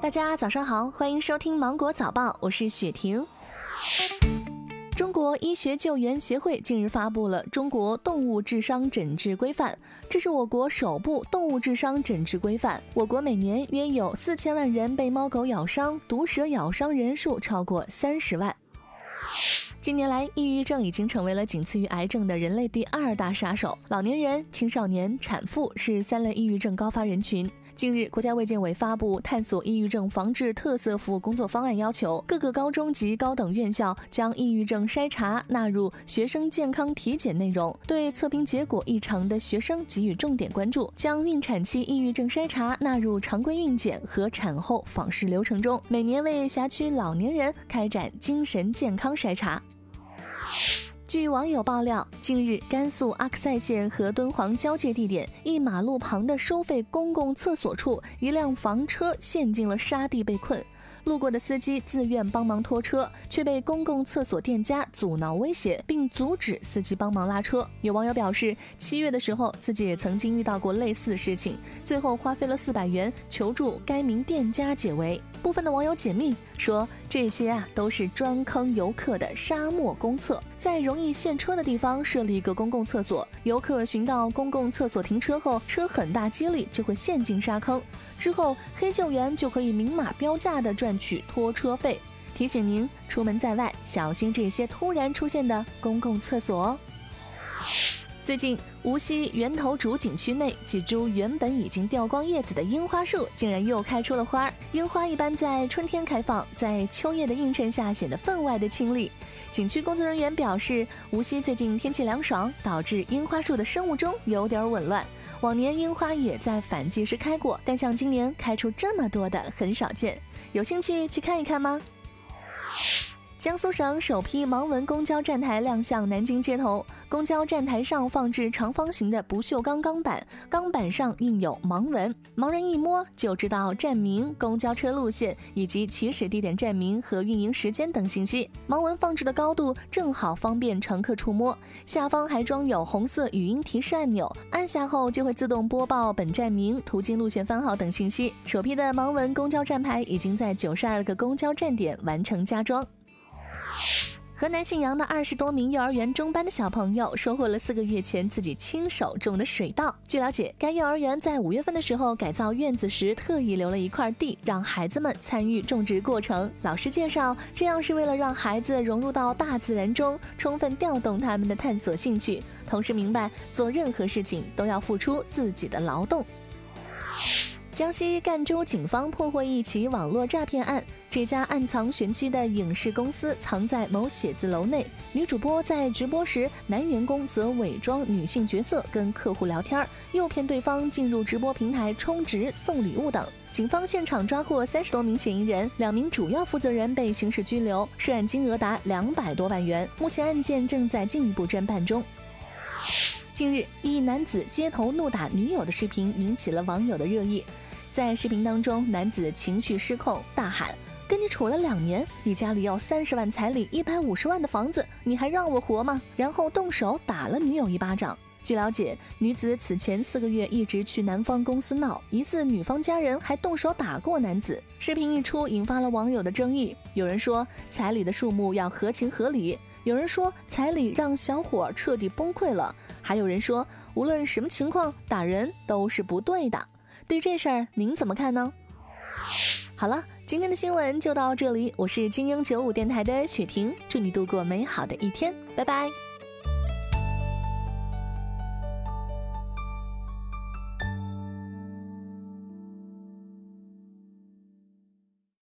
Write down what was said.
大家早上好，欢迎收听芒果早报，我是雪婷。中国医学救援协会近日发布了《中国动物致伤诊治规范》，这是我国首部动物致伤诊治规范。我国每年约有四千万人被猫狗咬伤，毒蛇咬伤人数超过三十万。近年来，抑郁症已经成为了仅次于癌症的人类第二大杀手。老年人、青少年、产妇是三类抑郁症高发人群。近日，国家卫健委发布《探索抑郁症防治特色服务工作方案》，要求各个高中及高等院校将抑郁症筛查纳入学生健康体检内容，对测评结果异常的学生给予重点关注，将孕产期抑郁症筛查纳入常规孕检和产后访视流程中，每年为辖区老年人开展精神健康筛查。据网友爆料，近日甘肃阿克塞县和敦煌交界地点一马路旁的收费公共厕所处，一辆房车陷进了沙地被困。路过的司机自愿帮忙拖车，却被公共厕所店家阻挠威胁，并阻止司机帮忙拉车。有网友表示，七月的时候自己也曾经遇到过类似的事情，最后花费了四百元求助该名店家解围。部分的网友解密说，这些啊都是专坑游客的沙漠公厕，在容易陷车的地方设立一个公共厕所，游客寻到公共厕所停车后，车很大几率就会陷进沙坑，之后黑救援就可以明码标价的赚取拖车费。提醒您出门在外，小心这些突然出现的公共厕所哦。最近，无锡源头渚景区内几株原本已经掉光叶子的樱花树，竟然又开出了花儿。樱花一般在春天开放，在秋叶的映衬下显得分外的清丽。景区工作人员表示，无锡最近天气凉爽，导致樱花树的生物钟有点紊乱。往年樱花也在反季时开过，但像今年开出这么多的很少见。有兴趣去看一看吗？江苏省首批盲文公交站台亮相南京街头，公交站台上放置长方形的不锈钢钢板，钢板上印有盲文，盲人一摸就知道站名、公交车路线以及起始地点站名和运营时间等信息。盲文放置的高度正好方便乘客触摸，下方还装有红色语音提示按钮，按下后就会自动播报本站名、途经路线番号等信息。首批的盲文公交站牌已经在九十二个公交站点完成加装。河南信阳的二十多名幼儿园中班的小朋友收获了四个月前自己亲手种的水稻。据了解，该幼儿园在五月份的时候改造院子时，特意留了一块地让孩子们参与种植过程。老师介绍，这样是为了让孩子融入到大自然中，充分调动他们的探索兴趣，同时明白做任何事情都要付出自己的劳动。江西赣州警方破获一起网络诈骗案，这家暗藏玄机的影视公司藏在某写字楼内，女主播在直播时，男员工则伪装女性角色跟客户聊天，诱骗对方进入直播平台充值送礼物等。警方现场抓获三十多名嫌疑人，两名主要负责人被刑事拘留，涉案金额达两百多万元。目前案件正在进一步侦办中。近日，一男子街头怒打女友的视频引起了网友的热议。在视频当中，男子情绪失控，大喊：“跟你处了两年，你家里要三十万彩礼，一百五十万的房子，你还让我活吗？”然后动手打了女友一巴掌。据了解，女子此前四个月一直去男方公司闹，疑似女方家人还动手打过男子。视频一出，引发了网友的争议。有人说彩礼的数目要合情合理，有人说彩礼让小伙彻底崩溃了，还有人说无论什么情况，打人都是不对的。对这事儿您怎么看呢？好了，今天的新闻就到这里，我是精英九五电台的雪婷，祝你度过美好的一天，拜拜。